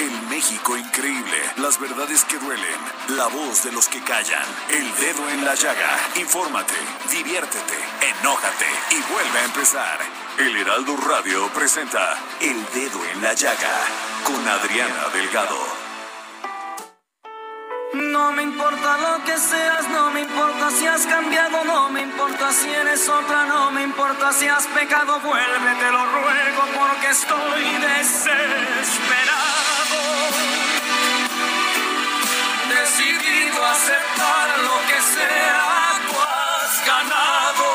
El México increíble, las verdades que duelen, la voz de los que callan, el dedo en la llaga. Infórmate, diviértete, enójate y vuelve a empezar. El Heraldo Radio presenta El Dedo en la Llaga con Adriana Delgado. No me importa lo que seas, no me importa si has cambiado, no me importa si eres otra, no me importa si has pecado, vuelve, te lo ruego porque estoy desesperado. Decidido a aceptar lo que sea, tú has ganado.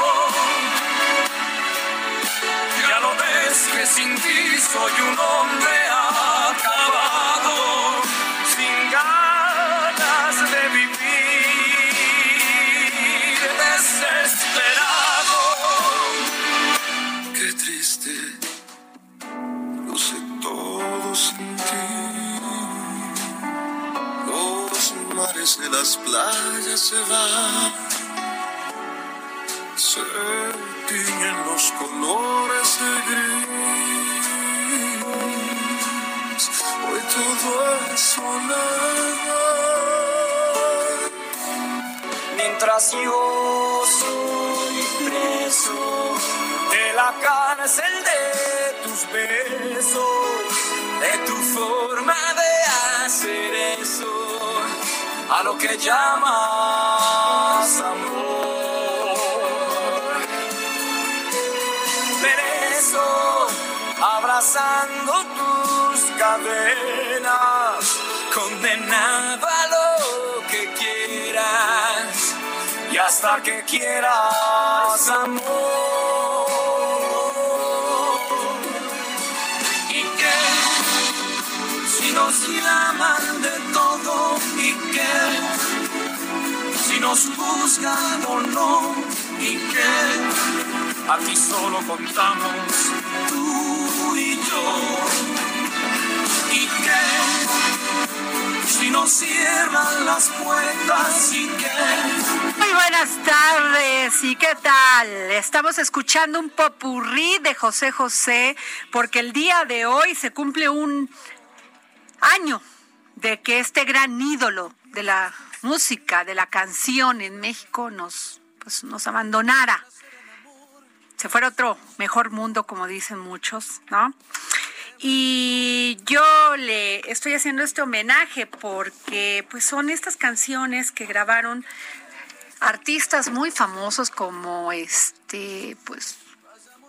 Ya lo ves que sin ti soy un hombre las playas se van, se tiñen los colores de gris. Hoy todo es soledad. Mientras yo soy preso de la cárcel de tus besos, de tu forma de hacer eso, a lo que llamas amor. Perezo, abrazando tus cadenas, condenado a lo que quieras y hasta que quieras amor. Y que si nos llaman de nos no y que aquí solo contamos tú y yo. Y que si nos cierran las puertas y que Muy buenas tardes, ¿y qué tal? Estamos escuchando un popurrí de José José porque el día de hoy se cumple un año de que este gran ídolo de la música, de la canción en México nos, pues, nos abandonara. Se fuera otro mejor mundo, como dicen muchos, ¿no? Y yo le estoy haciendo este homenaje porque pues son estas canciones que grabaron artistas muy famosos como este pues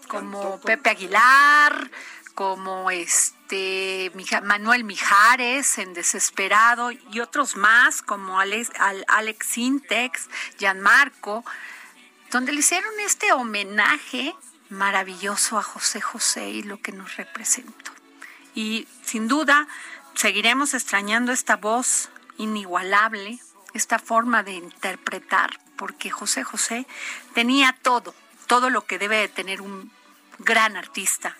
como Pepe Aguilar, como este Manuel Mijares en Desesperado y otros más como Alex, Al- Alex Sintex, Gianmarco, donde le hicieron este homenaje maravilloso a José José y lo que nos representó. Y sin duda seguiremos extrañando esta voz inigualable, esta forma de interpretar, porque José José tenía todo, todo lo que debe de tener un gran artista.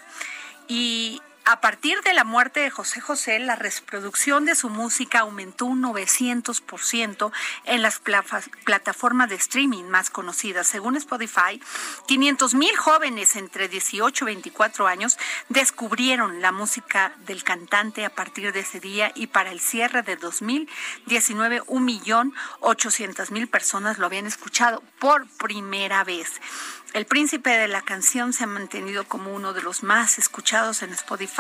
Y a partir de la muerte de José José, la reproducción de su música aumentó un 900% en las plataformas de streaming más conocidas. Según Spotify, 500 mil jóvenes entre 18 y 24 años descubrieron la música del cantante a partir de ese día y para el cierre de 2019, un millón 800 mil personas lo habían escuchado por primera vez. El príncipe de la canción se ha mantenido como uno de los más escuchados en Spotify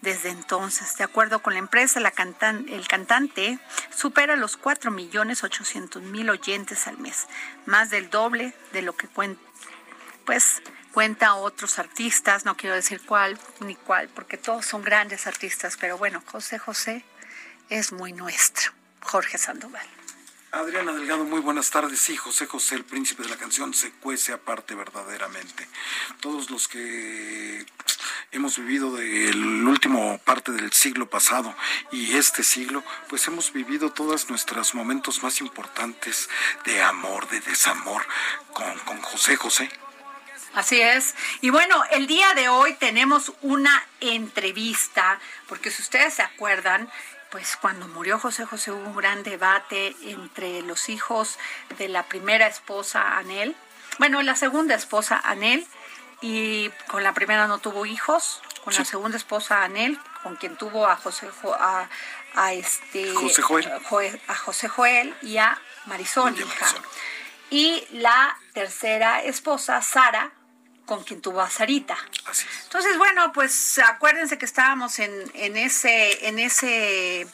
Desde entonces. De acuerdo con la empresa, el cantante supera los 4.800.000 oyentes al mes, más del doble de lo que pues cuenta otros artistas, no quiero decir cuál ni cuál, porque todos son grandes artistas, pero bueno, José José es muy nuestro, Jorge Sandoval. Adriana Delgado, muy buenas tardes. Sí, José José, el príncipe de la canción, se cuece aparte verdaderamente. Todos los que hemos vivido del último parte del siglo pasado y este siglo, pues hemos vivido todos nuestros momentos más importantes de amor, de desamor con, con José José. Así es. Y bueno, el día de hoy tenemos una entrevista, porque si ustedes se acuerdan, pues cuando murió José José hubo un gran debate entre los hijos de la primera esposa Anel, bueno, la segunda esposa Anel, y con la primera no tuvo hijos, con la segunda esposa Anel, con quien tuvo a José a, a este José Joel. a José Joel y a Marisol, hija. Y la tercera esposa, Sara, con quien tuvo a Sarita. Entonces, bueno, pues acuérdense que estábamos en, en ese, en ese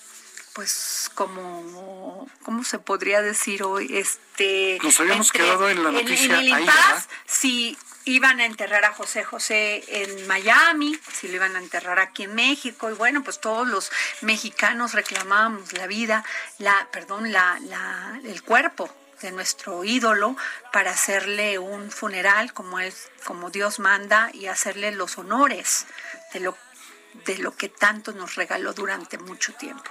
pues como cómo se podría decir hoy este nos habíamos quedado en la noticia en, el si iban a enterrar a José José en Miami si lo iban a enterrar aquí en México y bueno pues todos los mexicanos reclamábamos la vida la perdón la, la el cuerpo de nuestro ídolo para hacerle un funeral como es como Dios manda y hacerle los honores de lo de lo que tanto nos regaló durante mucho tiempo.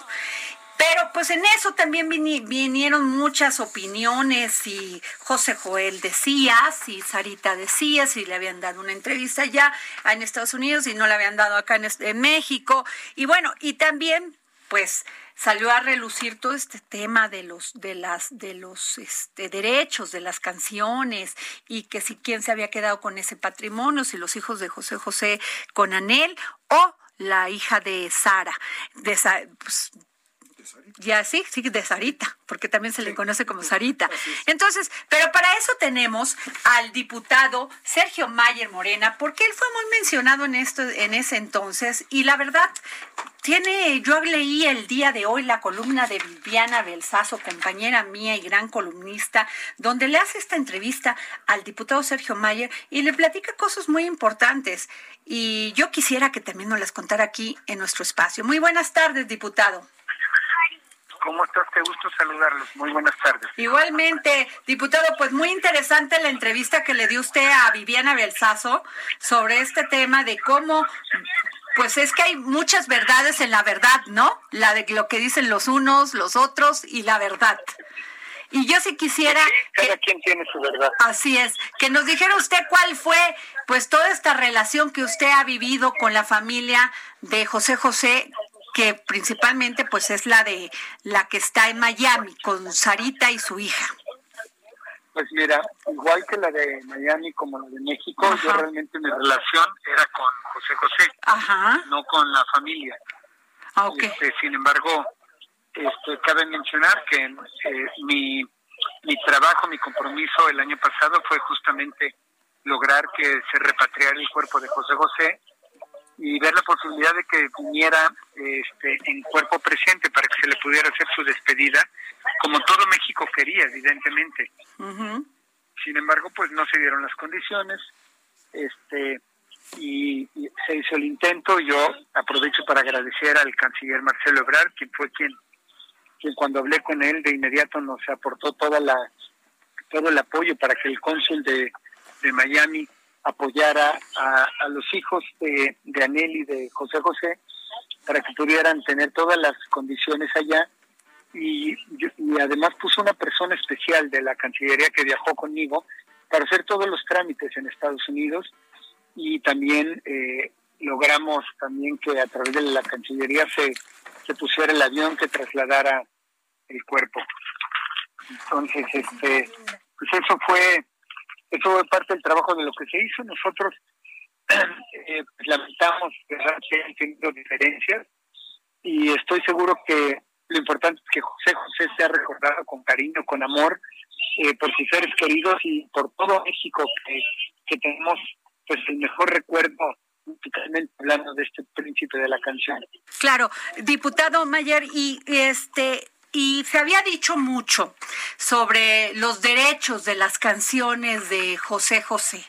Pero pues en eso también vinieron muchas opiniones y José Joel decía, si Sarita decía, si le habían dado una entrevista ya en Estados Unidos y no le habían dado acá en, en México. Y bueno, y también pues salió a relucir todo este tema de los de las de los este, derechos de las canciones y que si quién se había quedado con ese patrimonio si los hijos de José José con Anel o la hija de Sara. De pues, ya sí, sí, de Sarita, porque también se le conoce como Sarita. Entonces, pero para eso tenemos al diputado Sergio Mayer Morena, porque él fue muy mencionado en esto en ese entonces y la verdad tiene, yo leí el día de hoy la columna de Viviana Belsazo, compañera mía y gran columnista, donde le hace esta entrevista al diputado Sergio Mayer y le platica cosas muy importantes. Y yo quisiera que también nos las contara aquí en nuestro espacio. Muy buenas tardes, diputado. ¿Cómo estás? Qué gusto saludarlos. Muy buenas tardes. Igualmente, diputado, pues muy interesante la entrevista que le dio usted a Viviana Belsazo sobre este tema de cómo pues es que hay muchas verdades en la verdad, ¿no? La de lo que dicen los unos, los otros y la verdad. Y yo sí quisiera... cada quien tiene su verdad. Así es. Que nos dijera usted cuál fue, pues, toda esta relación que usted ha vivido con la familia de José José, que principalmente pues es la de la que está en Miami con Sarita y su hija. Pues mira, igual que la de Miami como la de México, yo realmente mi relación era con José José, no con la familia. Ah, este, sin embargo, este, cabe mencionar que eh, mi, mi trabajo, mi compromiso el año pasado fue justamente lograr que se repatriara el cuerpo de José José y ver la posibilidad de que viniera este, en cuerpo presente para que se le pudiera hacer su despedida, como todo México quería, evidentemente. Sin embargo, pues no se dieron las condiciones, este y, se hizo el intento. Yo aprovecho para agradecer al canciller Marcelo Ebrard, quien fue quien, quien cuando hablé con él de inmediato nos aportó toda la todo el apoyo para que el cónsul de, de Miami apoyara a, a los hijos de, Anel y de José José para que pudieran tener todas las condiciones allá y, y, además puso una persona especial de la Cancillería que viajó conmigo para hacer todos los trámites en Estados Unidos y también eh, logramos también que a través de la Cancillería se, se pusiera el avión que trasladara el cuerpo. Entonces, este, pues eso fue eso fue parte del trabajo de lo que se hizo. Nosotros eh, lamentamos que hayan tenido diferencias y estoy seguro que lo importante es que José José sea recordado con cariño, con amor eh, por sus seres queridos y por todo México que, que tenemos pues el mejor recuerdo musicalmente hablando de este príncipe de la canción. Claro, diputado Mayer, y este y se había dicho mucho sobre los derechos de las canciones de José José.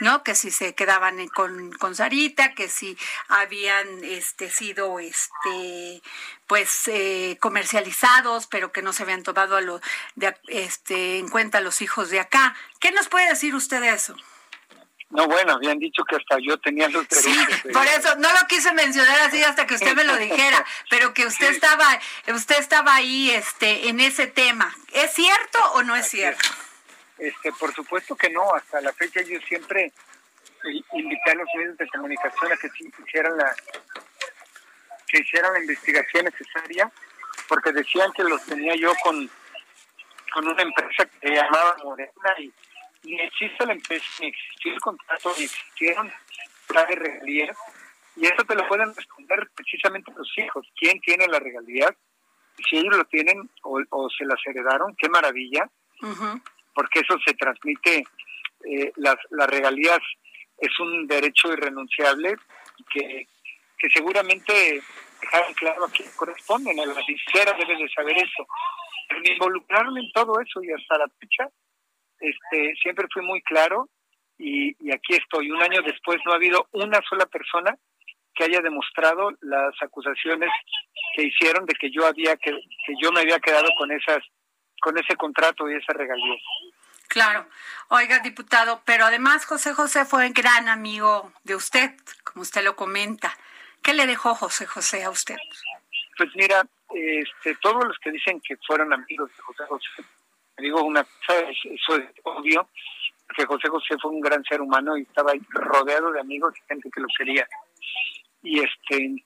¿no? Que si se quedaban con, con Sarita, que si habían este, sido este, pues eh, comercializados, pero que no se habían tomado a lo, de, este, en cuenta los hijos de acá. ¿Qué nos puede decir usted de eso? No, bueno, habían dicho que hasta yo tenía los derechos. Sí, por eso no lo quise mencionar así hasta que usted me lo dijera, pero que usted estaba, usted estaba ahí, este, en ese tema. ¿Es cierto o no es cierto? Este, por supuesto que no. Hasta la fecha yo siempre invité a los medios de comunicación a que hicieran la que hicieran la investigación necesaria, porque decían que los tenía yo con con una empresa que se llamaba Morena y ni existe la empresa, ni existió el contrato, ni existieron de regalías. Y eso te lo pueden responder precisamente los hijos. ¿Quién tiene la regalías? Si ellos lo tienen o, se las heredaron, qué maravilla, porque eso se transmite, eh, las, las regalías es un derecho irrenunciable que, que seguramente dejaron claro a quien corresponden. A la sincera debe de saber eso. Pero involucrarme en todo eso y hasta la fecha este, siempre fui muy claro y, aquí estoy. Un año después no ha habido una sola persona que haya demostrado las acusaciones que hicieron de que yo había que, que yo me había quedado con esas con ese contrato y esa regalía. Claro. Oiga, diputado, pero además José José fue gran amigo de usted, como usted lo comenta. ¿Qué le dejó José José a usted? Pues mira, este, todos los que dicen que fueron amigos de José José digo una cosa, eso es obvio, que José José fue un gran ser humano y estaba rodeado de amigos y gente que lo quería. Y este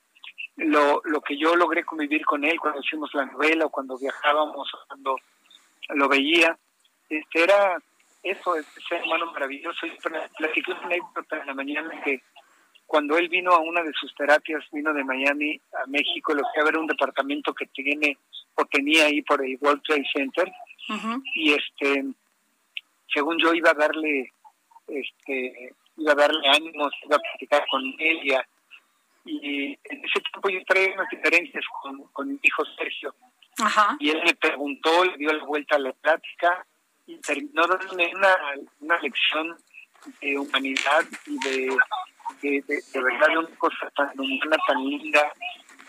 lo, lo que yo logré convivir con él cuando hicimos la novela o cuando viajábamos, cuando lo veía, este era eso, ese ser humano maravilloso. Y platicé una anécdota en la mañana que cuando él vino a una de sus terapias, vino de Miami a México, lo fui a ver un departamento que tiene o tenía ahí por el World Trade Center, y este según yo iba a darle este iba a darle ánimos iba a platicar con ella. Y en ese tiempo yo traía unas diferencias con, con mi hijo Sergio. Y él me preguntó le dio la vuelta a la plática y terminó dándome una, una lección de humanidad y de, de, de, verdad de una cosa tan humana, tan linda,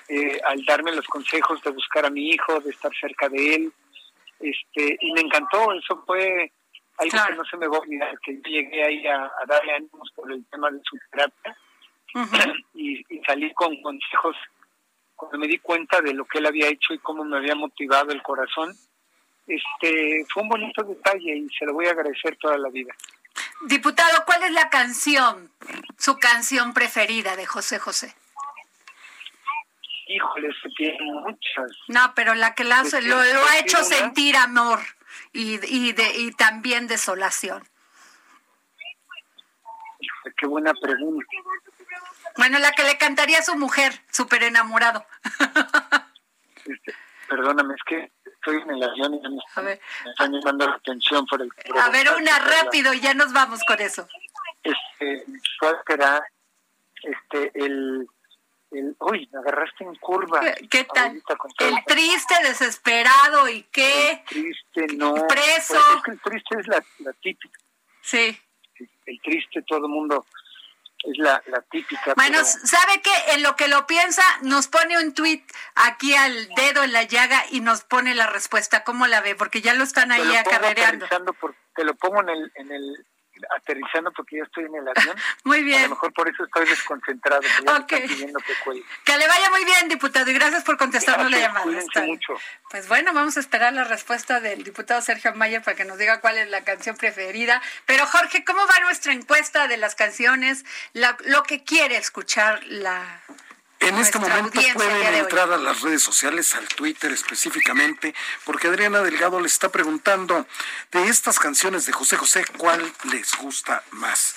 eh, al darme los consejos de buscar a mi hijo, de estar cerca de él, este y me encantó eso fue algo que no se me va a olvidar que yo llegué ahí a, darle ánimos por el tema de su terapia. Y, salí con consejos cuando me di cuenta de lo que él había hecho y cómo me había motivado el corazón. Este fue un bonito detalle y se lo voy a agradecer toda la vida diputado cuál es la canción su canción preferida de José José híjole, que tiene muchas. No, pero la que la, lo, lo, ha hecho sentir amor y, y, de, y también desolación. Híjole, qué buena pregunta. Bueno, la que le cantaría a su mujer, súper enamorado. Este, perdóname, es que estoy en el avión y ya me, están llamando la atención por el... a ver, una rápido y ya nos vamos con eso. Este, ¿cuál será este, el uy, me agarraste en curva. ¿Qué, tal? El triste, desesperado y qué. El triste, no. Preso. Pues es que el triste es la, típica. Sí. El triste, todo el mundo es la, la típica. Bueno, ¿sabe qué? En lo que lo piensa, nos pone un tweet aquí al dedo en la llaga y nos pone la respuesta. ¿Cómo la ve? Porque ya lo están ahí acarreando. te lo pongo en el, en el aterrizando porque yo estoy en el avión. muy bien. A lo mejor por eso estoy desconcentrado. Que, que, le vaya muy bien, diputado, y gracias por contestarnos la llamada. Mucho. Pues bueno, vamos a esperar la respuesta del diputado Sergio Maya para que nos diga cuál es la canción preferida. Pero Jorge, ¿cómo va nuestra encuesta de las canciones? lo que quiere escuchar la en este momento pueden entrar a las redes sociales, al Twitter específicamente, porque Adriana Delgado le está preguntando de estas canciones de José José, ¿cuál les gusta más?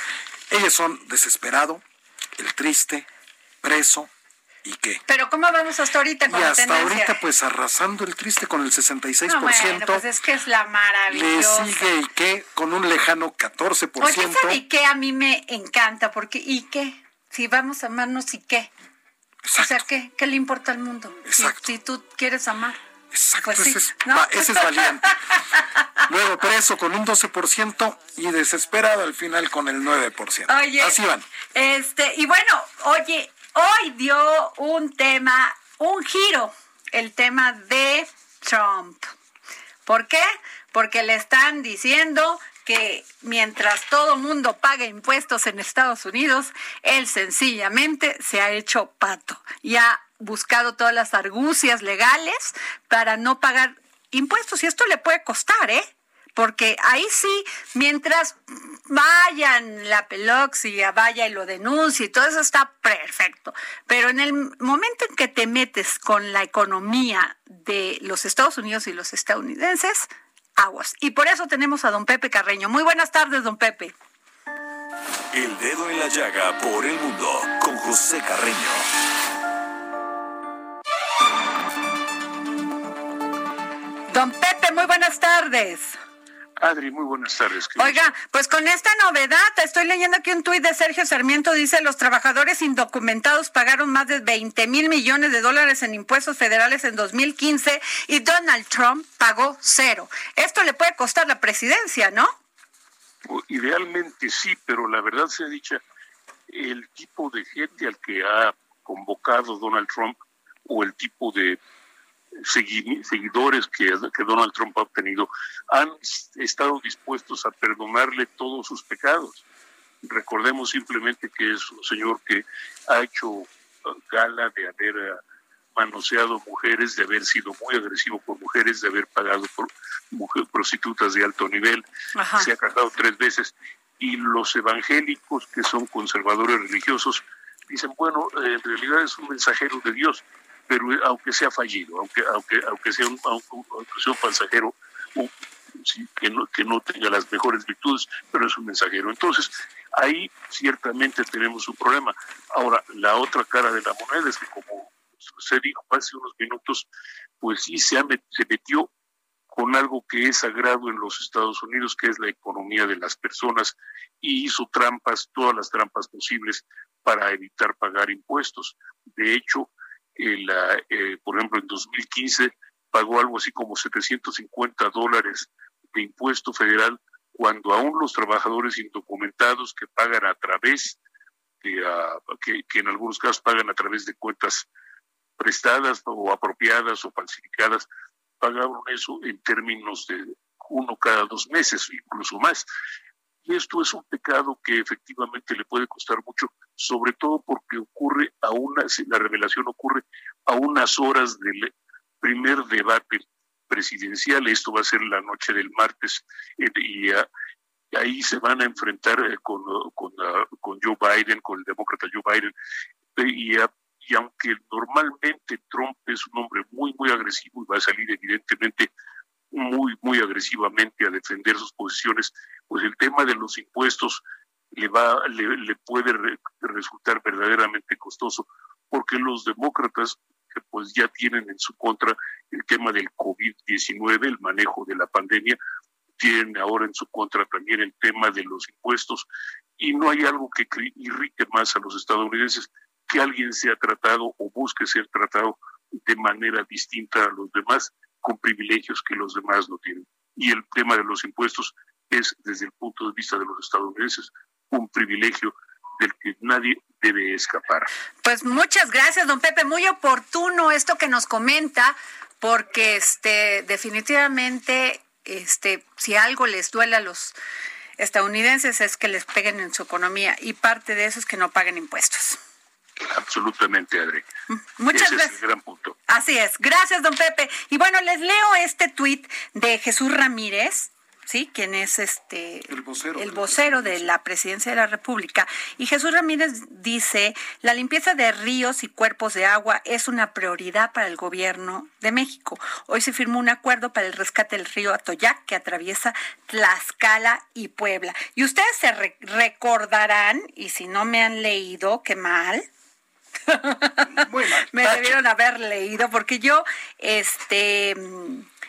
Ellas son Desesperado, El Triste, Preso, ¿Y qué? Pero ¿cómo vamos hasta ahorita con y hasta ahorita pues arrasando el triste con el 66%. No, bueno, pues es que es la maravillosa. Le sigue ¿y qué? Con un lejano 14%. Oye, ¿sabe qué? A mí me encanta porque ¿y qué? si vamos a amarnos y qué. O sea, ¿qué, ¿qué le importa al mundo? Si, tú quieres amar. Exacto, pues ese, es, valiente. Luego preso con un 12% y desesperado al final con el 9%. Oye, Así van. Este, y bueno, oye, hoy dio un tema, un giro, el tema de Trump. ¿Por qué? Porque le están diciendo que mientras todo mundo paga impuestos en Estados Unidos, él sencillamente se ha hecho pato y ha buscado todas las argucias legales para no pagar impuestos. Y esto le puede costar, ¿eh? Porque ahí sí, mientras vayan la peloxia, vaya y lo denuncie, todo eso está perfecto. Pero en el momento en que te metes con la economía de los Estados Unidos y los estadounidenses, aguas. Y por eso tenemos a don Pepe Carreño. Muy buenas tardes, don Pepe. El dedo en la llaga por el mundo con José Carreño. Don Pepe, muy buenas tardes. Adri, muy buenas tardes. Oiga, pues con esta novedad, estoy leyendo aquí un tuit de Sergio Sarmiento, dice, los trabajadores indocumentados pagaron más de 20 mil millones de dólares en impuestos federales en 2015 y Donald Trump pagó cero. Esto le puede costar la presidencia, ¿no? Idealmente sí, pero la verdad se ha dicho, el tipo de gente al que ha convocado Donald Trump o el tipo de seguidores que, que Donald Trump ha obtenido han estado dispuestos a perdonarle todos sus pecados. Recordemos simplemente que es un señor que ha hecho uh, gala de haber uh, manoseado mujeres, de haber sido muy agresivo con mujeres, de haber pagado por mujeres prostitutas de alto nivel, se ha casado tres veces. Y los evangélicos, que son conservadores religiosos, dicen, bueno, en realidad es un mensajero de Dios pero aunque sea fallido, aunque aunque aunque sea un, un pasajero que, no, que no tenga las mejores virtudes, pero es un mensajero. Entonces, ahí ciertamente tenemos un problema. Ahora, la otra cara de la moneda es que, como se dijo hace unos minutos, pues sí se, se metió con algo que es sagrado en los Estados Unidos, que es la economía de las personas, y hizo trampas, todas las trampas posibles para evitar pagar impuestos. De hecho, eh, por ejemplo, en 2015 pagó algo así como 750 dólares de impuesto federal cuando aún los trabajadores indocumentados que pagan a través de, ah, que, en algunos casos pagan a través de cuentas prestadas o apropiadas o falsificadas, pagaron eso en términos de uno cada dos meses, incluso más. Y esto es un pecado que efectivamente le puede costar mucho, sobre todo porque ocurre a una, la revelación ocurre a unas horas del primer debate presidencial. Esto va a ser la noche del martes eh, y ahí se van a enfrentar eh, con, con, con, Joe Biden, con el demócrata Joe Biden. y, y aunque normalmente Trump es un hombre muy, muy agresivo y va a salir evidentemente muy, muy agresivamente a defender sus posiciones, pues el tema de los impuestos le, va, le, puede resultar verdaderamente costoso, porque los demócratas pues ya tienen en su contra el tema del COVID-19, el manejo de la pandemia, tienen ahora en su contra también el tema de los impuestos y no hay algo que irrite más a los estadounidenses que alguien sea tratado o busque ser tratado de manera distinta a los demás con privilegios que los demás no tienen. Y el tema de los impuestos es, desde el punto de vista de los estadounidenses, un privilegio del que nadie debe escapar. Pues muchas gracias, don Pepe. Muy oportuno esto que nos comenta, porque este definitivamente, este, si algo les duele a los estadounidenses es que les peguen en su economía y parte de eso es que no paguen impuestos. Absolutamente, Adri. Muchas gracias. gran punto. Así es. Gracias, don Pepe. Y bueno, les leo este tuit de Jesús Ramírez. ¿sí? Quien es este el vocero, el vocero de la presidencia de la República. Y Jesús Ramírez dice, la limpieza de ríos y cuerpos de agua es una prioridad para el gobierno de México. Hoy se firmó un acuerdo para el rescate del río Atoyac que atraviesa Tlaxcala y Puebla. Y ustedes se recordarán, y si no me han leído, qué mal, me debieron haber leído porque yo este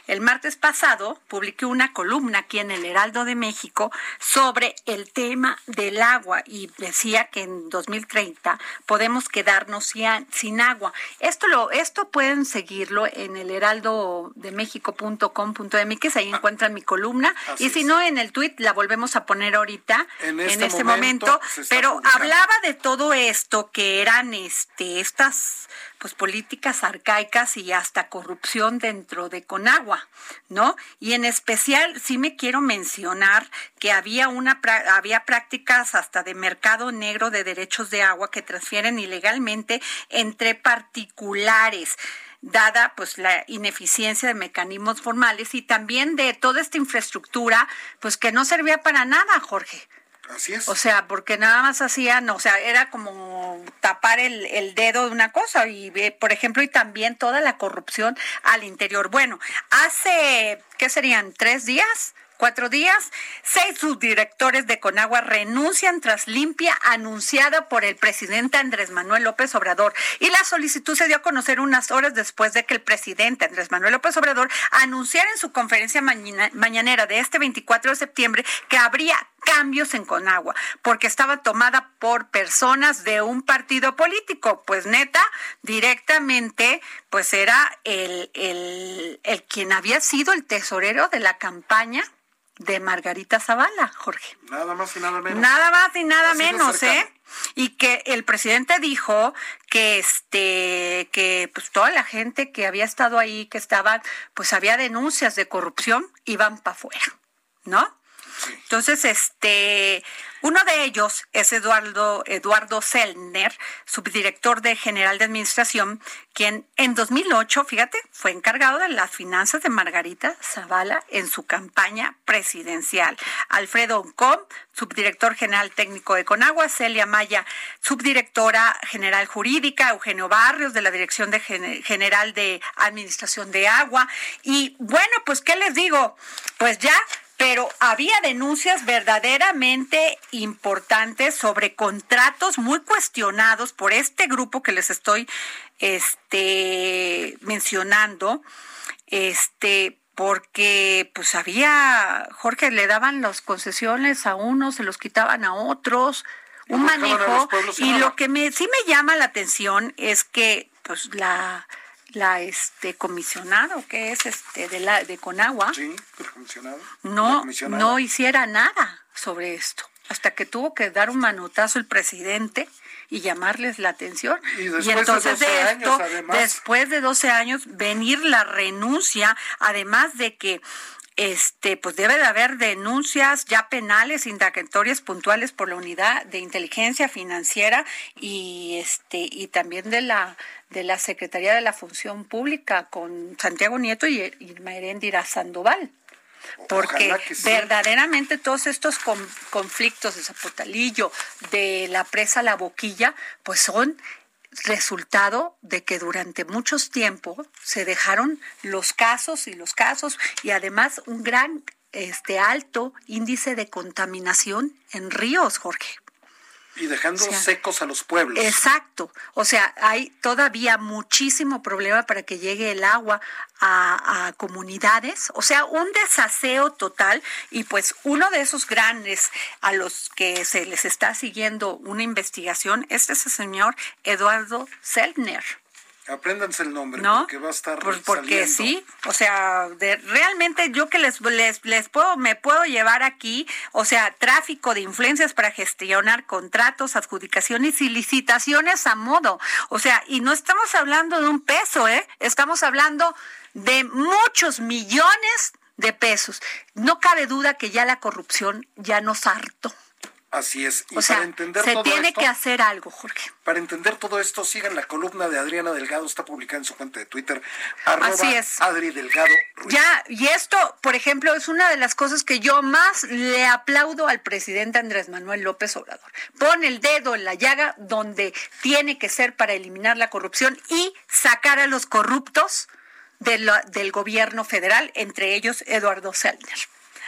el martes pasado publiqué una columna aquí en el Heraldo de México sobre el tema del agua y decía que en 2030 podemos quedarnos sin agua. Esto lo esto pueden seguirlo en el heraldo de México.com.mx, ahí encuentran mi columna. Y si no en el tweet la volvemos a poner ahorita en este, este momento, pero hablaba de todo esto que eran este estas pues políticas arcaicas y hasta corrupción dentro de Conagua, ¿no? Y en especial sí me quiero mencionar que había una había prácticas hasta de mercado negro de derechos de agua que transfieren ilegalmente entre particulares dada pues la ineficiencia de mecanismos formales y también de toda esta infraestructura pues que no servía para nada, Jorge. Así es. O sea, porque nada más hacían, o sea, era como tapar el, el dedo de una cosa y, por ejemplo, y también toda la corrupción al interior. Bueno, hace, ¿qué serían? ¿Tres días? Cuatro días, seis subdirectores de Conagua renuncian tras limpia anunciada por el presidente Andrés Manuel López Obrador. Y la solicitud se dio a conocer unas horas después de que el presidente Andrés Manuel López Obrador anunciara en su conferencia mañanera de este 24 de septiembre que habría cambios en Conagua, porque estaba tomada por personas de un partido político. Pues neta, directamente, pues era el, el, el quien había sido el tesorero de la campaña de Margarita Zavala, Jorge. Nada más y nada menos. Nada más y nada menos, ¿eh? Y que el presidente dijo que este que pues toda la gente que había estado ahí, que estaban, pues había denuncias de corrupción, iban para afuera, ¿no? Entonces, este, uno de ellos es Eduardo, Eduardo Selner, subdirector de General de Administración, quien en 2008, fíjate, fue encargado de las finanzas de Margarita Zavala en su campaña presidencial. Alfredo Oncom, subdirector general técnico de Conagua, Celia Maya, subdirectora general jurídica, Eugenio Barrios, de la Dirección de General de Administración de Agua. Y bueno, pues, ¿qué les digo? Pues ya pero había denuncias verdaderamente importantes sobre contratos muy cuestionados por este grupo que les estoy este mencionando este porque pues había Jorge le daban las concesiones a unos se los quitaban a otros un manejo y lo que me sí me llama la atención es que pues la la este comisionado que es este de la de Conagua. No no hiciera nada sobre esto hasta que tuvo que dar un manotazo el presidente y llamarles la atención. Y, entonces de, esto después de 12 años venir la renuncia además de que este, pues debe de haber denuncias ya penales, indagatorias puntuales por la unidad de inteligencia financiera y este, y también de la de la Secretaría de la Función Pública con Santiago Nieto y Irma Erendira Sandoval. Porque verdaderamente todos estos conflictos de Zapotalillo, de la presa La Boquilla, pues son resultado de que durante muchos tiempo se dejaron los casos y los casos y además un gran este alto índice de contaminación en ríos, Jorge. Y dejando secos a los pueblos. Exacto. O sea, hay todavía muchísimo problema para que llegue el agua a, a, comunidades. O sea, un desaseo total. Y pues uno de esos grandes a los que se les está siguiendo una investigación es ese señor Eduardo Selner. Apréndanse el nombre, porque va a estar pues porque sí, o sea, de, realmente yo que les, les, les puedo, me puedo llevar aquí, o sea, tráfico de influencias para gestionar contratos, adjudicaciones y licitaciones a modo. O sea, y no estamos hablando de un peso, ¿eh? Estamos hablando de muchos millones de pesos. No cabe duda que ya la corrupción ya nos hartó. Así es. Y para entender se tiene que hacer algo, Jorge. Para entender todo esto, sigan la columna de Adriana Delgado, está publicada en su cuenta de Twitter, arroba Así es. Adri Delgado. Ya, y esto, por ejemplo, es una de las cosas que yo más le aplaudo al presidente Andrés Manuel López Obrador. Pone el dedo en la llaga donde tiene que ser para eliminar la corrupción y sacar a los corruptos del gobierno federal, entre ellos Eduardo Selner.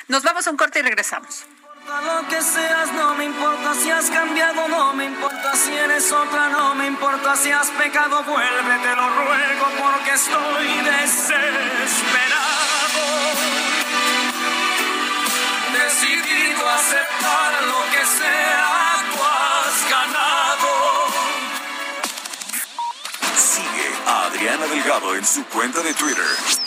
Nos vamos a un corte y regresamos lo que seas, no me importa si has cambiado, no me importa si eres otra, no me importa si has pecado, vuelve, te lo ruego porque estoy desesperado. Decidido a aceptar lo que sea, tú has ganado. Sigue a Adriana Delgado en su cuenta de Twitter.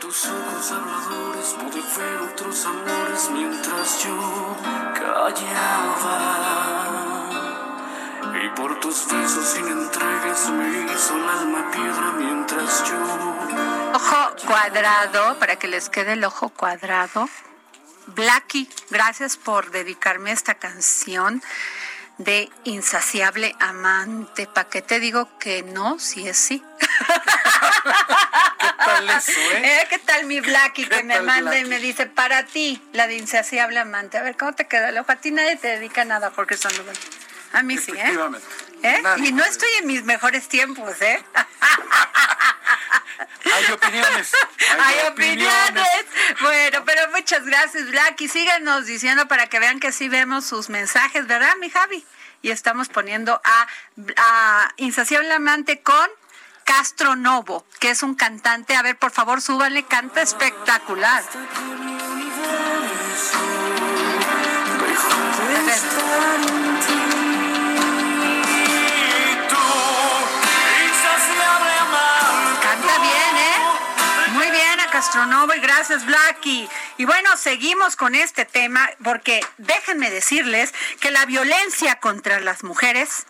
Tus ojos habladores pude ver otros amores mientras yo callaba. Y por tus besos sin entregas me hizo el alma piedra mientras yo Ojo cuadrado, para que les quede el ojo cuadrado. Blacky, gracias por dedicarme a esta canción de Insaciable Amante. ¿Para qué te digo que no? Si es sí. ¿Qué tal eso, eh? Eh, ¿Qué tal mi Blacky ¿Qué que me manda y me dice, para ti, la de Insaciable Amante? A ver, ¿cómo te queda el ojo? A ti nadie te dedica nada, Jorge Sandoval. A mí sí, ¿eh? ¿Eh? Y no estoy en mis mejores tiempos, ¿eh? Hay opiniones. Hay opiniones. Bueno, pero muchas gracias, Blacky. Síganos diciendo para que vean que sí vemos sus mensajes, ¿verdad, mi Javi? Y estamos poniendo a, a Insaciable Amante con Castro Novo, que es un cantante. A ver, por favor, súbanle, canta espectacular. Canta bien, ¿eh? Muy bien a Castronovo y gracias, Blacky. Y bueno, seguimos con este tema porque déjenme decirles que la violencia contra las mujeres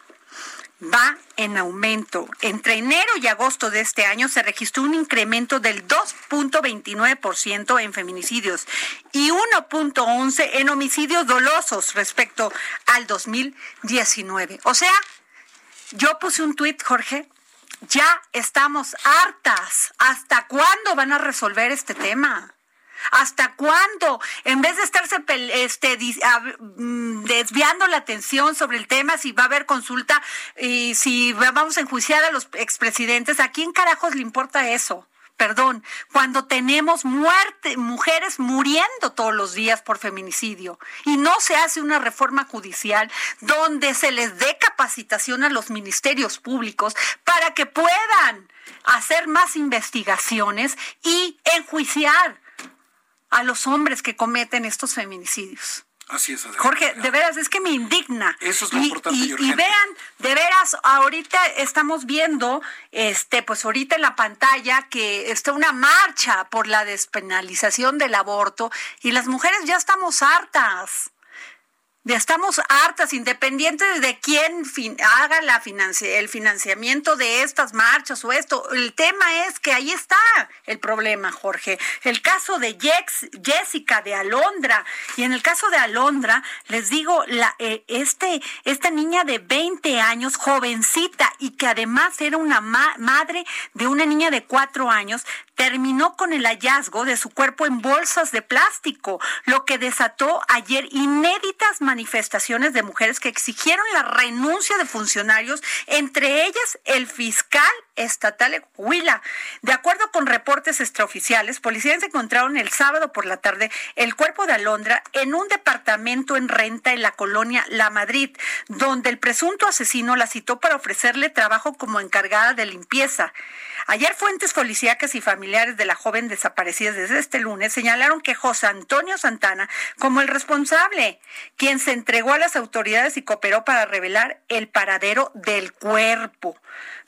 va en aumento. Entre enero y agosto de este año se registró un incremento del 2.29% en feminicidios y 1.11 en homicidios dolosos respecto al 2019. O sea, yo puse un tuit, Jorge. Ya estamos hartas. ¿Hasta cuándo van a resolver este tema? ¿Hasta cuándo? En vez de estarse este, mm, desviando la atención sobre el tema, si va a haber consulta y si va- vamos a enjuiciar a los expresidentes, ¿a quién carajos le importa eso? Perdón, cuando tenemos muerte, mujeres muriendo todos los días por feminicidio y no se hace una reforma judicial donde se les dé capacitación a los ministerios públicos para que puedan hacer más investigaciones y enjuiciar a los hombres que cometen estos feminicidios. Así es, Adriana. Jorge, de veras, es que me indigna. Eso es lo y, importante y y- y vean, de veras, ahorita estamos viendo, este, pues ahorita en la pantalla que está una marcha por la despenalización del aborto y las mujeres ya estamos hartas. Estamos hartas, independientes de quién haga la el financiamiento de estas marchas o esto. El tema es que ahí está el problema, Jorge. El caso de Jex- Jessica de Alondra. Y en el caso de Alondra, les digo, la, eh, este, esta niña de 20 años, jovencita, y que además era una ma- madre de una niña de 4 años, terminó con el hallazgo de su cuerpo en bolsas de plástico, lo que desató ayer inéditas manifestaciones de mujeres que exigieron la renuncia de funcionarios, entre ellas el fiscal estatal Huila. De acuerdo con reportes extraoficiales, policías encontraron el sábado por la tarde el cuerpo de Alondra en un departamento en renta en la colonia La Madrid, donde el presunto asesino la citó para ofrecerle trabajo como encargada de limpieza. Ayer fuentes policíacas y familiares de la joven desaparecida desde este lunes señalaron que José Antonio Santana como el responsable, quien se entregó a las autoridades y cooperó para revelar el paradero del cuerpo.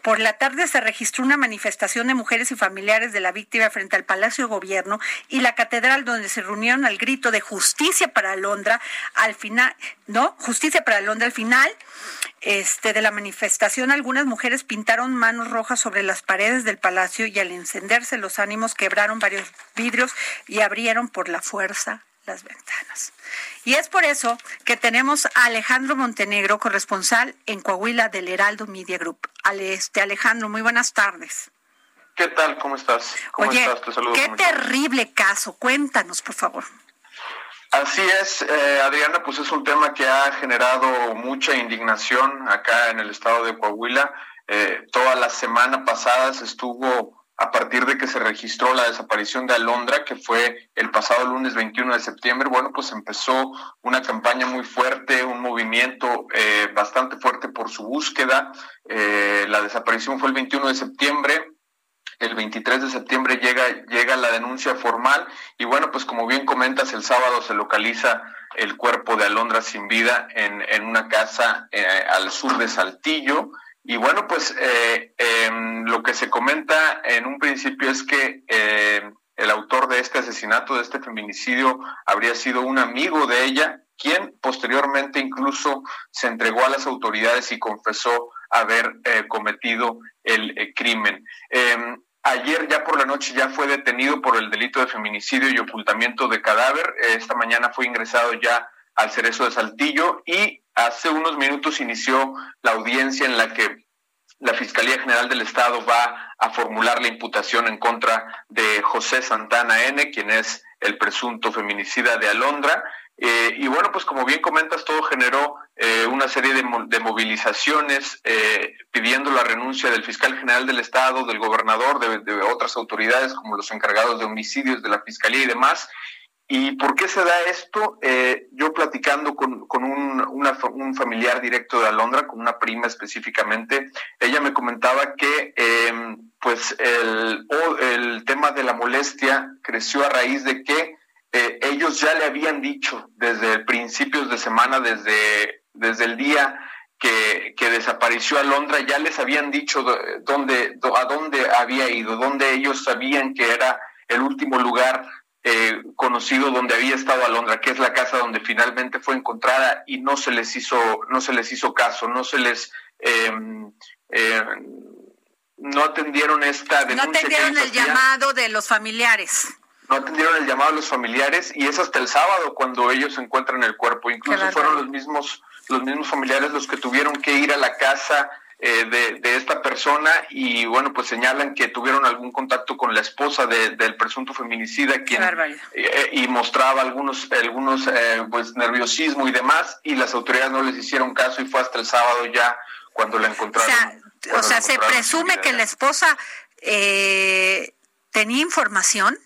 Por la tarde se registró una manifestación de mujeres y familiares de la víctima frente al Palacio de Gobierno y la catedral donde se reunieron al grito de justicia para Londra al final, ¿no? Justicia para Londra al final este, de la manifestación, algunas mujeres pintaron manos rojas sobre las paredes del palacio y al encenderse los ánimos quebraron varios vidrios y abrieron por la fuerza las ventanas. Y es por eso que tenemos a Alejandro Montenegro, corresponsal en Coahuila del Heraldo Media Group. Ale- Este, Alejandro, muy buenas tardes. ¿Qué tal? ¿Cómo estás? ¿Cómo Oye, estás? Te saludo qué terrible caso. Cuéntanos, por favor. Así es, eh, Adriana, pues es un tema que ha generado mucha indignación acá en el estado de Coahuila. Eh, toda la semana pasada se estuvo a partir de que se registró la desaparición de Alondra, que fue el pasado lunes 21 de septiembre, bueno, pues empezó una campaña muy fuerte, un movimiento eh, bastante fuerte por su búsqueda. la desaparición fue el 21 de septiembre, el 23 de septiembre llega, llega la denuncia formal y bueno, pues como bien comentas, el sábado se localiza el cuerpo de Alondra sin vida en, en una casa eh, al sur de Saltillo. Y bueno, pues eh, em, lo que se comenta en un principio es que eh, el autor de este asesinato, de este feminicidio, habría sido un amigo de ella, quien posteriormente incluso se entregó a las autoridades y confesó haber cometido el crimen. Em, Ayer ya por la noche ya fue detenido por el delito de feminicidio y ocultamiento de cadáver. Esta mañana fue ingresado ya al cerezo de Saltillo y hace unos minutos inició la audiencia en la que la Fiscalía General del Estado va a formular la imputación en contra de José Santana N., quien es el presunto feminicida de Alondra. Eh, y bueno, pues como bien comentas, todo generó eh, una serie de, movilizaciones eh, pidiendo la renuncia del fiscal general del Estado, del gobernador, de, otras autoridades como los encargados de homicidios de la Fiscalía y demás. ¿Y por qué se da esto? yo platicando con, un, familiar directo de Alondra, con una prima específicamente, ella me comentaba que em, pues el, el tema de la molestia creció a raíz de que eh, ellos ya le habían dicho desde principios de semana, desde, desde el día que, que, desapareció Alondra, ya les habían dicho dónde, a dónde había ido, dónde ellos sabían que era el último lugar eh, conocido donde había estado Alondra, que es la casa donde finalmente fue encontrada y no se les hizo, no se les hizo caso, no se les em, eh, no atendieron esta denuncia. No atendieron el llamado de los familiares no atendieron el llamado a los familiares y es hasta el sábado cuando ellos encuentran el cuerpo. Incluso fueron los mismos, los mismos familiares los que tuvieron que ir a la casa eh, de, esta persona y bueno, pues señalan que tuvieron algún contacto con la esposa del presunto feminicida quien, eh, y mostraba algunos, algunos eh, pues nerviosismo y demás y las autoridades no les hicieron caso y fue hasta el sábado ya cuando la encontraron. O sea, se presume que la esposa tenía información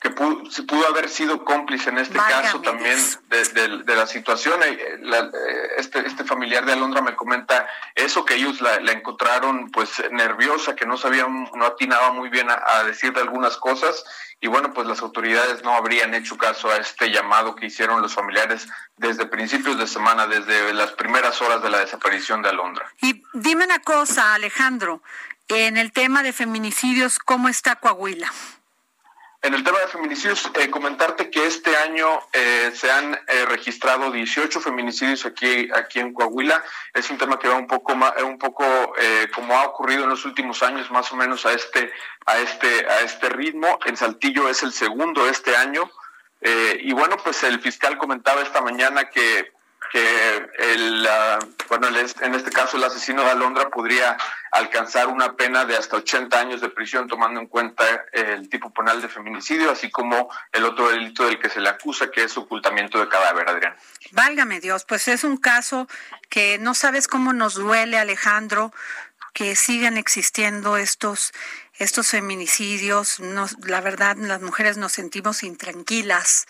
que pudo, se pudo haber sido cómplice en este caso también de, la situación. Eh, eh, este, este familiar de Alondra me comenta eso, que ellos la, encontraron pues nerviosa, que no sabían, no atinaba muy bien a, decir de algunas cosas y bueno, pues las autoridades no habrían hecho caso a este llamado que hicieron los familiares desde principios de semana, desde las primeras horas de la desaparición de Alondra. Y dime una cosa, Alejandro, en el tema de feminicidios, ¿cómo está Coahuila? En el tema de feminicidios, eh, comentarte que este año eh, se han eh, registrado 18 feminicidios aquí, aquí en Coahuila. Es un tema que va un poco un poco como ha ocurrido en los últimos años, más o menos a este, a este, a este ritmo. En Saltillo es el segundo este año. y bueno, pues el fiscal comentaba esta mañana que que el, bueno, en este caso el asesino de Alondra podría alcanzar una pena de hasta 80 años de prisión tomando en cuenta el tipo penal de feminicidio, así como el otro delito del que se le acusa, que es ocultamiento de cadáver, Adrián. Válgame Dios, pues es un caso que no sabes cómo nos duele, Alejandro, que sigan existiendo estos estos feminicidios. la verdad, las mujeres nos sentimos intranquilas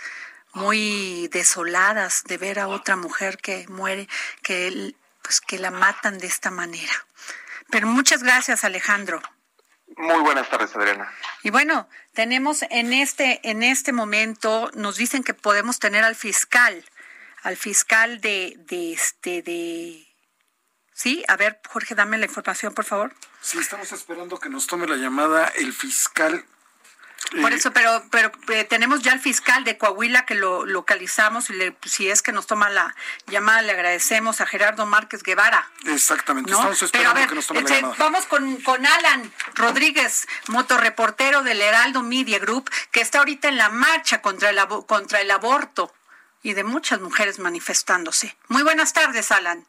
muy desoladas de ver a otra mujer que muere, que pues que la matan de esta manera. Pero muchas gracias, Alejandro. Muy buenas tardes, Adriana. Y bueno, tenemos en este en este momento nos dicen que podemos tener al fiscal, al fiscal de de este de Sí, a ver, Jorge, dame la información, por favor. Sí, estamos esperando que nos tome la llamada el fiscal por eso, pero pero eh, tenemos ya al fiscal de Coahuila que lo localizamos y le, si es que nos toma la llamada le agradecemos a Gerardo Márquez Guevara. Exactamente, estamos esperando que nos tome la este, llamada. Vamos con, con Alan Rodríguez, motorreportero del Heraldo Media Group, que está ahorita en la marcha contra el, contra el aborto y de muchas mujeres manifestándose. Muy buenas tardes, Alan.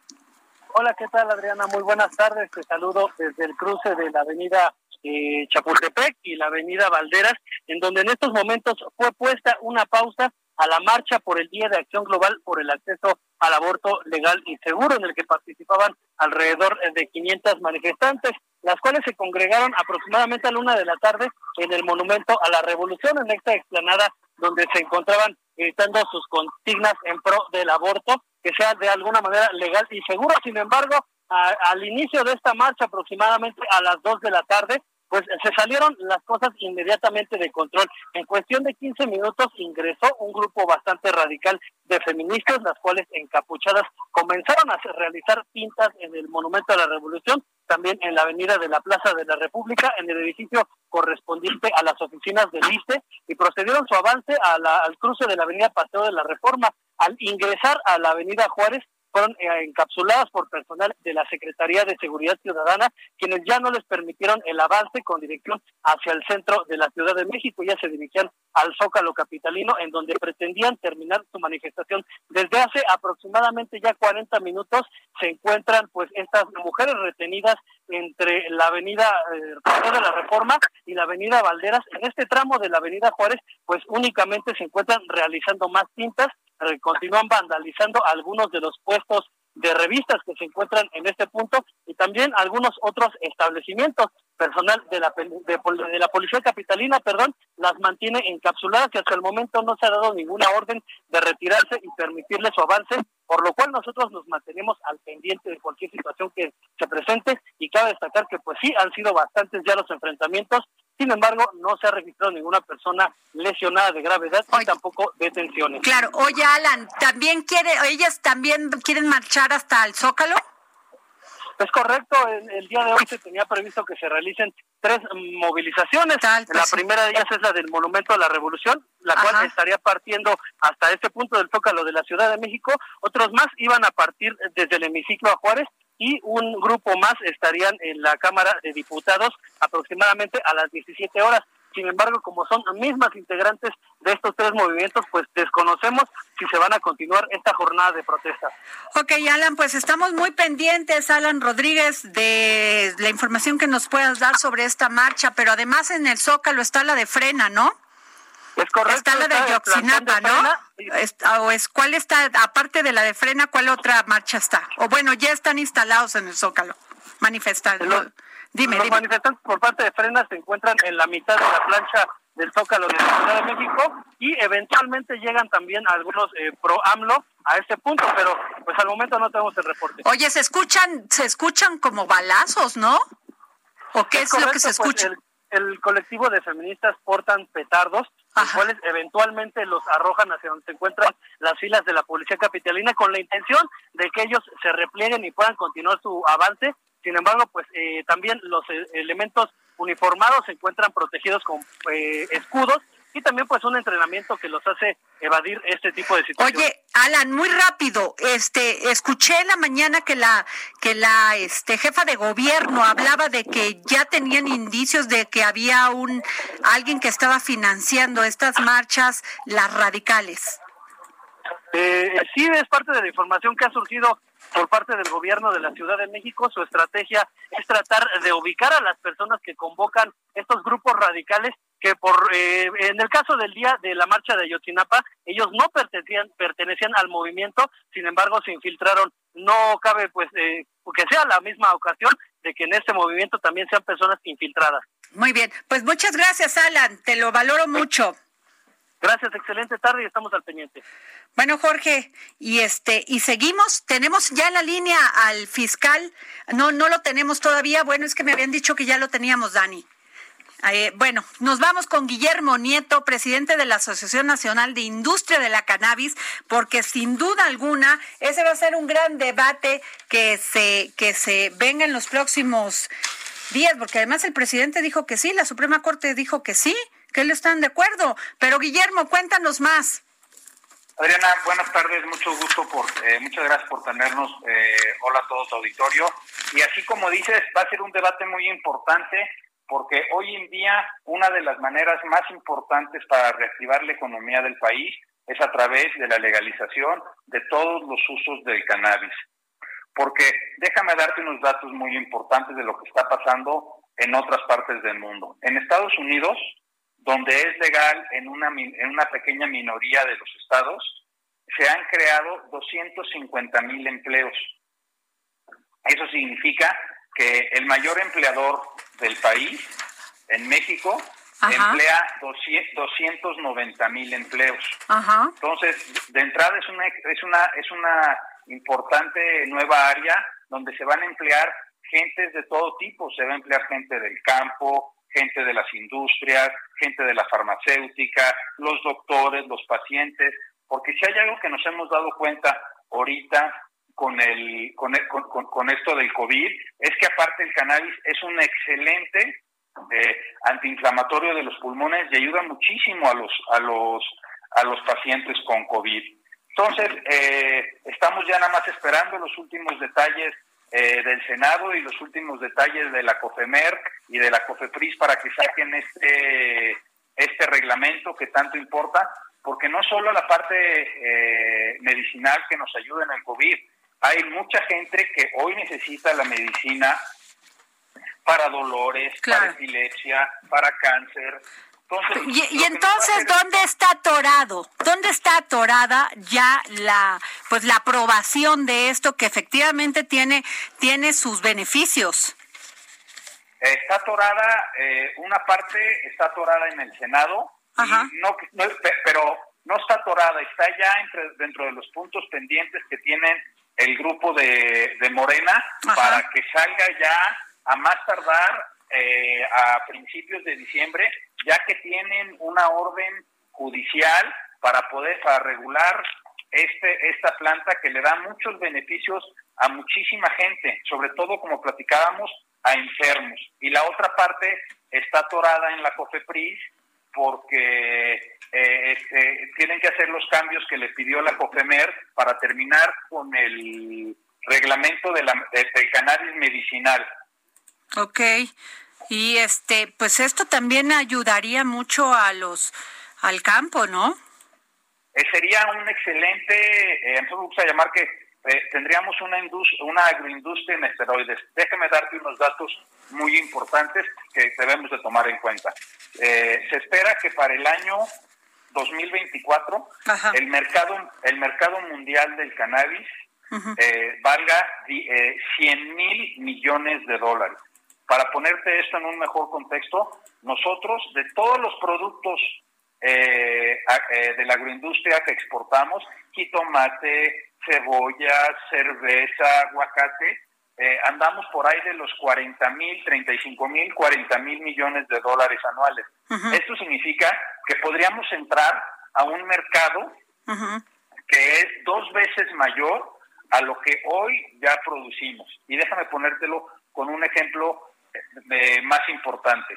Hola, ¿qué tal, Adriana? Muy buenas tardes. Te saludo desde el cruce de la avenida eh, Chapultepec y la avenida Valderas, en donde en estos momentos fue puesta una pausa a la marcha por el Día de Acción Global por el acceso al aborto legal y seguro, en el que participaban alrededor de 500 manifestantes, las cuales se congregaron aproximadamente a la una de la tarde en el Monumento a la Revolución, en esta explanada donde se encontraban gritando sus consignas en pro del aborto, que sea de alguna manera legal y seguro. Sin embargo, al inicio de esta marcha, aproximadamente a las dos de la tarde, pues se salieron las cosas inmediatamente de control. En cuestión de 15 minutos ingresó un grupo bastante radical de feministas, las cuales encapuchadas comenzaron a realizar pintas en el Monumento a la Revolución, también en la avenida de la Plaza de la República, en el edificio correspondiente a las oficinas del ISTE, y procedieron su avance al cruce de la avenida Paseo de la Reforma. Al ingresar a la avenida Juárez, fueron eh, encapsuladas por personal de la Secretaría de Seguridad Ciudadana, quienes ya no les permitieron el avance con dirección hacia el centro de la Ciudad de México, ya se dirigían al Zócalo Capitalino, en donde pretendían terminar su manifestación. Desde hace aproximadamente ya 40 minutos se encuentran pues estas mujeres retenidas entre la avenida eh, de la Reforma y la avenida Valderas. En este tramo de la avenida Juárez, pues únicamente se encuentran realizando más tintas continúan vandalizando algunos de los puestos de revistas que se encuentran en este punto y también algunos otros establecimientos. Personal de la, de, la Policía Capitalina, perdón, las mantiene encapsuladas y hasta el momento no se ha dado ninguna orden de retirarse y permitirle su avance, por lo cual nosotros nos mantenemos al pendiente de cualquier situación que se presente y cabe destacar que pues sí han sido bastantes ya los enfrentamientos sin embargo, no se ha registrado ninguna persona lesionada de gravedad y tampoco detenciones. Claro, oye Alan, ¿también quiere, ellas también quieren marchar hasta el Zócalo? Es correcto, el, día de hoy se tenía previsto que se realicen tres movilizaciones. la primera de ellas es la del Monumento a la Revolución, la cual estaría partiendo hasta este punto del Zócalo de la Ciudad de México. Otros más iban a partir desde el hemiciclo a Juárez y un grupo más estarían en la Cámara de Diputados aproximadamente a las 17 horas. Sin embargo, como son mismas integrantes de estos tres movimientos, pues desconocemos si se van a continuar esta jornada de protesta. Ok, Alan, pues estamos muy pendientes, Alan Rodríguez, de la información que nos puedas dar sobre esta marcha, pero además en el Zócalo está la de frena, ¿no? Es correcto. Está la de Yoxinapa, ¿no? o es, ¿Cuál está, aparte de la de frena, cuál otra marcha está? O bueno, ya están instalados en el Zócalo, manifestando. dime, los manifestantes por parte de frena se encuentran en la mitad de la plancha del Zócalo de la Ciudad de México y eventualmente llegan también algunos eh, pro AMLO a este punto, pero pues al momento no tenemos el reporte. Oye, se escuchan, se escuchan como balazos, ¿no? ¿O qué es, lo que se pues, escucha? el colectivo de feministas portan petardos, los cuales eventualmente los arrojan hacia donde se encuentran las filas de la policía capitalina con la intención de que ellos se replieguen y puedan continuar su avance. Sin embargo, pues eh, también los eh, elementos uniformados se encuentran protegidos con eh, escudos y también pues un entrenamiento que los hace evadir este tipo de situaciones. Oye, Alan, muy rápido, este escuché en la mañana que la que la este jefa de gobierno hablaba de que ya tenían indicios de que había un alguien que estaba financiando estas marchas las radicales. Eh, sí, es parte de la información que ha surgido por parte del gobierno de la Ciudad de México. Su estrategia es tratar de ubicar a las personas que convocan estos grupos radicales que por eh, en el caso del día de la marcha de Ayotzinapa, ellos no pertenecían pertenecían al movimiento, sin embargo se infiltraron. No cabe pues eh, que sea la misma ocasión de que en este movimiento también sean personas infiltradas. Muy bien, pues muchas gracias Alan, te lo valoro mucho. Gracias, excelente tarde y estamos al pendiente. Bueno, Jorge, y este y seguimos, tenemos ya en la línea al fiscal. No no lo tenemos todavía. Bueno, es que me habían dicho que ya lo teníamos, Dani. Eh, bueno, nos vamos con Guillermo Nieto, presidente de la Asociación Nacional de Industria de la Cannabis, porque sin duda alguna ese va a ser un gran debate que se, que se venga en los próximos días, porque además el presidente dijo que sí, la Suprema Corte dijo que sí, que él están de acuerdo. Pero Guillermo, cuéntanos más. Adriana, buenas tardes, mucho gusto por, eh, muchas gracias por tenernos. Eh, hola a todos, auditorio. Y así como dices, va a ser un debate muy importante porque hoy en día una de las maneras más importantes para reactivar la economía del país es a través de la legalización de todos los usos del cannabis. Porque déjame darte unos datos muy importantes de lo que está pasando en otras partes del mundo. En Estados Unidos, donde es legal en una, en una pequeña minoría de los estados, se han creado 250 mil empleos. Eso significa que el mayor empleador del país, en México, emplea 290 mil empleos. Entonces, de entrada es una, es una, es una importante nueva área donde se van a emplear gentes de todo tipo, se va a emplear gente del campo, gente de las industrias, gente de la farmacéutica, los doctores, los pacientes, porque si hay algo que nos hemos dado cuenta ahorita con el con, con, con, esto del COVID es que aparte el cannabis es un excelente eh, antiinflamatorio de los pulmones y ayuda muchísimo a los a los a los pacientes con COVID. Entonces eh, estamos ya nada más esperando los últimos detalles eh, del Senado y los últimos detalles de la COFEMER y de la COFEPRIS para que saquen este, este reglamento que tanto importa, porque no solo la parte eh, medicinal que nos ayuda en el COVID, hay mucha gente que hoy necesita la medicina para dolores, para epilepsia, para cáncer, y, entonces, ¿dónde está atorado? ¿Dónde está atorada ya la pues la aprobación de esto que efectivamente tiene tiene sus beneficios? Está atorada, eh, una parte está atorada en el Senado, no, pero no está atorada, está ya entre, dentro de los puntos pendientes que tienen el grupo de, de Morena para que salga ya a más tardar eh, a principios de diciembre, ya que tienen una orden judicial para poder para regular este esta planta que le da muchos beneficios a muchísima gente, sobre todo como platicábamos a enfermos. Y la otra parte está atorada en la COFEPRIS porque eh, este, tienen que hacer los cambios que le pidió la COFEMER para terminar con el reglamento de la, del cannabis medicinal. Ok. Y este, pues esto también ayudaría mucho a los al campo, ¿no? Eh, sería un excelente, eh, me gusta llamar que eh, tendríamos una una agroindustria en esteroides. Déjeme darte unos datos muy importantes que debemos de tomar en cuenta. Eh, se espera que para el año 2024 el mercado el mercado mundial del cannabis valga 100 mil millones de dólares. Para ponerte esto en un mejor contexto, nosotros de todos los productos eh, eh, de la agroindustria que exportamos, jitomate, cebolla, cerveza, aguacate, eh, andamos por ahí de los 40 mil, 35 mil, 40 mil millones de dólares anuales. Esto significa que podríamos entrar a un mercado que es dos veces mayor a lo que hoy ya producimos. Y déjame ponértelo con un ejemplo más importante,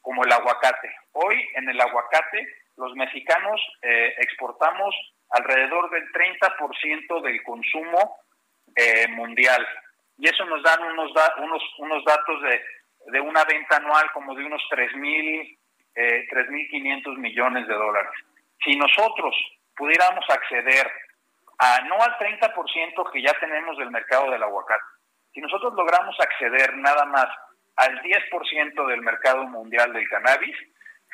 como el aguacate. Hoy en el aguacate los mexicanos eh, exportamos alrededor del 30% del consumo eh, mundial. Y eso nos dan unos, unos, unos datos de, de una venta anual como de unos 3.000, eh, 3.500 millones de dólares. Si nosotros pudiéramos acceder a no al 30% que ya tenemos del mercado del aguacate, si nosotros logramos acceder nada más al 10% del mercado mundial del cannabis,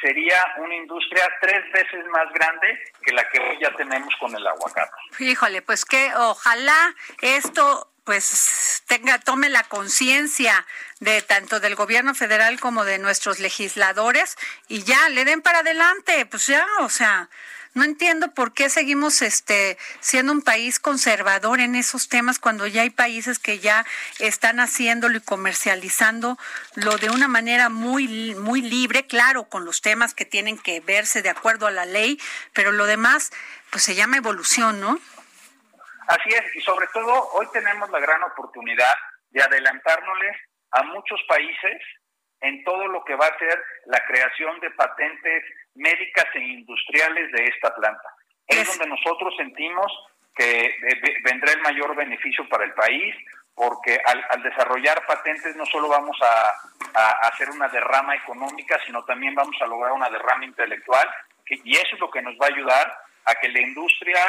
sería una industria tres veces más grande que la que hoy ya tenemos con el aguacate. Híjole, pues que ojalá esto pues tenga tome la conciencia de tanto del gobierno federal como de nuestros legisladores y ya le den para adelante, pues ya, o sea, no entiendo por qué seguimos este siendo un país conservador en esos temas cuando ya hay países que ya están haciéndolo y comercializando lo de una manera muy muy libre, claro, con los temas que tienen que verse de acuerdo a la ley, pero lo demás pues se llama evolución, ¿no? Así es, y sobre todo hoy tenemos la gran oportunidad de adelantárnosles a muchos países en todo lo que va a ser la creación de patentes médicas e industriales de esta planta. Es, donde nosotros sentimos que eh, vendrá el mayor beneficio para el país, porque al, desarrollar patentes no solo vamos a, hacer una derrama económica, sino también vamos a lograr una derrama intelectual, y eso es lo que nos va a ayudar a que la industria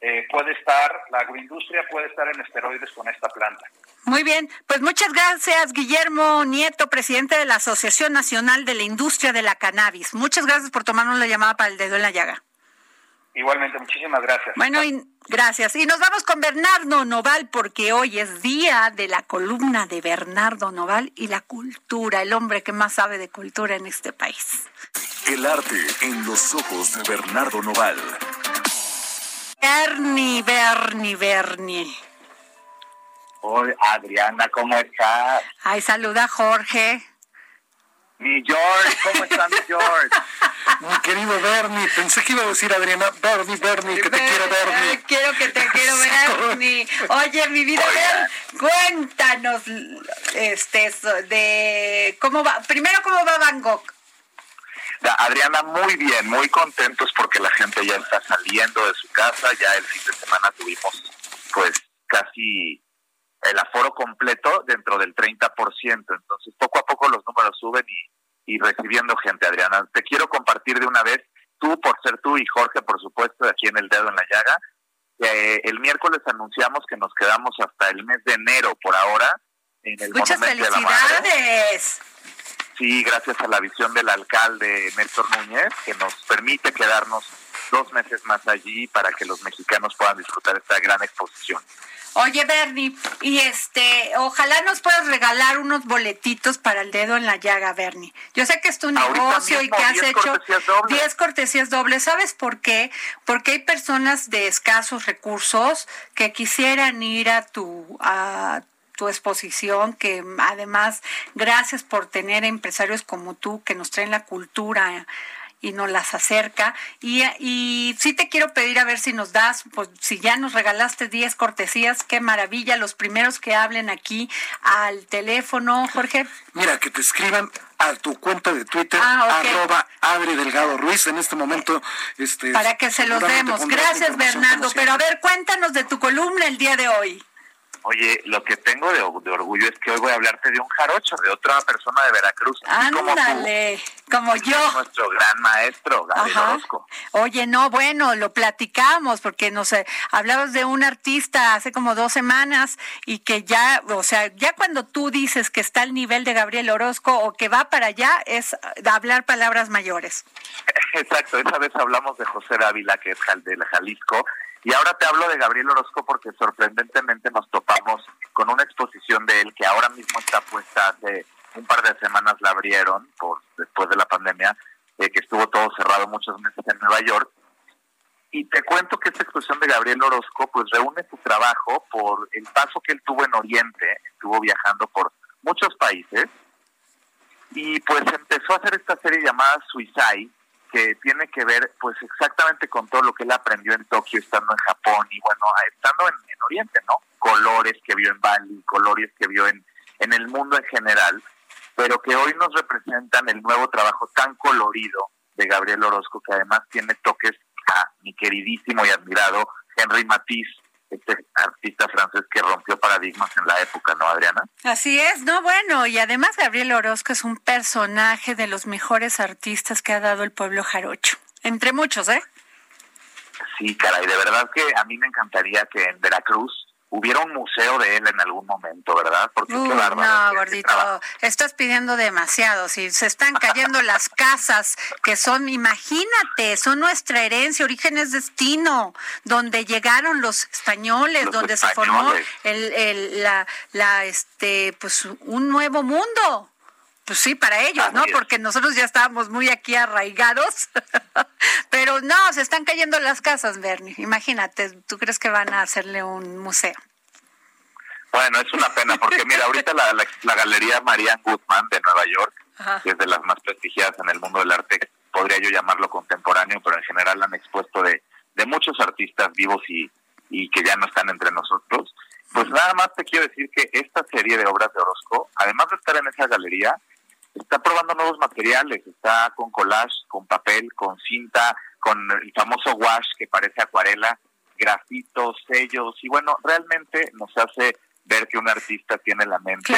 eh, puede estar, la agroindustria puede estar en esteroides con esta planta. Muy bien, pues muchas gracias Guillermo Nieto, presidente de la Asociación Nacional de la Industria de la Cannabis. Muchas gracias por tomarnos la llamada para el dedo en la llaga. Igualmente, muchísimas gracias. Bueno, y gracias. Y nos vamos con Bernardo Noval porque hoy es día de la columna de Bernardo Noval y la cultura, el hombre que más sabe de cultura en este país. El arte en los ojos de Bernardo Noval. Bernie, Bernie, Bernie. Hola Adriana, ¿cómo estás? Ay, saluda Jorge. Mi George, ¿cómo está mi George? mi querido Bernie, pensé que iba a decir Adriana, Bernie, Bernie, que te quiero Bernie. Quiero que te quiero Bernie. Oye, mi vida, cuéntanos este de cómo va, primero cómo va Van Gogh. Adriana, muy bien, muy contentos porque la gente ya está saliendo de su casa, ya el fin de semana tuvimos pues casi el aforo completo dentro del 30%, entonces poco a poco los números suben y, y recibiendo gente, Adriana. Te quiero compartir de una vez, tú por ser tú y Jorge, por supuesto, aquí en el dedo en la llaga, eh, el miércoles anunciamos que nos quedamos hasta el mes de enero por ahora en el Muchas felicidades. Sí, gracias a la visión del alcalde Néstor Núñez, que nos permite quedarnos dos meses más allí para que los mexicanos puedan disfrutar esta gran exposición. Oye, Bernie, y este, ojalá nos puedas regalar unos boletitos para el dedo en la llaga, Bernie. Yo sé que es tu negocio y que has hecho 10 cortesías dobles. ¿Sabes por qué? Porque hay personas de escasos recursos que quisieran ir a tu a tu exposición, que además, gracias por tener empresarios como tú que nos traen la cultura y nos las acerca. Y, y sí te quiero pedir a ver si nos das, pues si ya nos regalaste 10 cortesías, qué maravilla, los primeros que hablen aquí al teléfono, Jorge. Mira, que te escriban a tu cuenta de Twitter, ah, arroba Adri Delgado Ruiz, en este momento. Este, Para que se los demos. Gracias, Bernardo. Pero a ver, cuéntanos de tu columna el día de hoy. Oye, lo que tengo de, orgullo es que hoy voy a hablarte de un jarocho, de otra persona de Veracruz. Ándale, como, yo. Nuestro gran maestro, Gabriel Orozco. Oye, no, bueno, lo platicamos porque no sé, hablabas de un artista hace como dos semanas y que ya, o sea, ya cuando tú dices que está al nivel de Gabriel Orozco o que va para allá, es hablar palabras mayores. Exacto, esa vez hablamos de José Dávila, que es de Jalisco, y ahora te hablo de Gabriel Orozco porque sorprendentemente nos topamos con una exposición de él que ahora mismo está puesta hace un par de semanas la abrieron por después de la pandemia, eh, que estuvo todo cerrado muchos meses en Nueva York. Y te cuento que esta exposición de Gabriel Orozco pues reúne su trabajo por el paso que él tuvo en Oriente, estuvo viajando por muchos países y pues empezó a hacer esta serie llamada Suicide, que tiene que ver pues exactamente con todo lo que él aprendió en Tokio, estando en Japón y bueno, estando en, Oriente, ¿no? Colores que vio en Bali, colores que vio en, en el mundo en general, pero que hoy nos representan el nuevo trabajo tan colorido de Gabriel Orozco, que además tiene toques a mi queridísimo y admirado Henry Matisse, este artista francés que rompió paradigmas en la época, ¿no, Adriana? Así es, no, bueno, y además Gabriel Orozco es un personaje de los mejores artistas que ha dado el pueblo jarocho, entre muchos, ¿eh? Sí, caray, de verdad que a mí me encantaría que en Veracruz hubiera un museo de él en algún momento, ¿verdad? Porque no, gordito, estás pidiendo demasiado. Si se están cayendo las casas que son, imagínate, son nuestra herencia, orígenes destino, donde llegaron los españoles, donde se formó el, el, la, la, este, pues un nuevo mundo. Pues sí, para ellos, ¿no? Porque nosotros ya estábamos muy aquí arraigados. Pero no, se están cayendo las casas, Bernie. Imagínate, ¿tú crees que van a hacerle un museo? Bueno, es una pena, porque mira, ahorita la, la, Galería Marianne Guzmán de Nueva York, que es de las más prestigiadas en el mundo del arte, podría yo llamarlo contemporáneo, pero en general han expuesto de, de muchos artistas vivos y, y que ya no están entre nosotros. Pues nada más te quiero decir que esta serie de obras de Orozco, además de estar en esa galería, está probando nuevos materiales, está con collage, con papel, con cinta, con el famoso wash que parece acuarela, grafitos, sellos, y bueno, realmente nos hace ver que un artista tiene la mente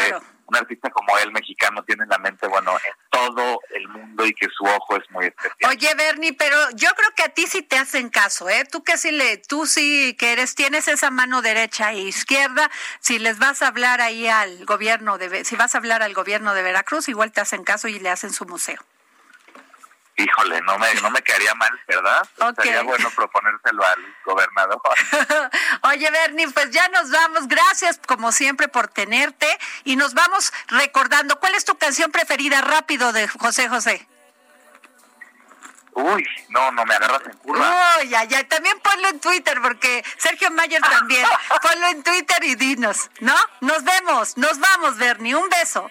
un artista como él, mexicano, tiene la mente, bueno, en todo el mundo y que su ojo es muy especial. Oye, Bernie, pero yo creo que a ti sí te hacen caso, ¿eh? Tú que sí le, tú sí que eres, tienes esa mano derecha e izquierda, si les vas a hablar ahí al gobierno de, si vas a hablar al gobierno de Veracruz, igual te hacen caso y le hacen su museo. Híjole, no me, no me quedaría mal, ¿verdad? Sería bueno proponérselo al gobernador. Oye, Bernie, pues ya nos vamos. Gracias, como siempre, por tenerte. Y nos vamos recordando. ¿Cuál es tu canción preferida rápido de José José? Uy, no, no me agarras en curva. Uy, ya, ya. También ponlo en Twitter, porque Sergio Mayer también. ponlo en Twitter y dinos, ¿no? Nos vemos, nos vamos, Bernie. Un beso.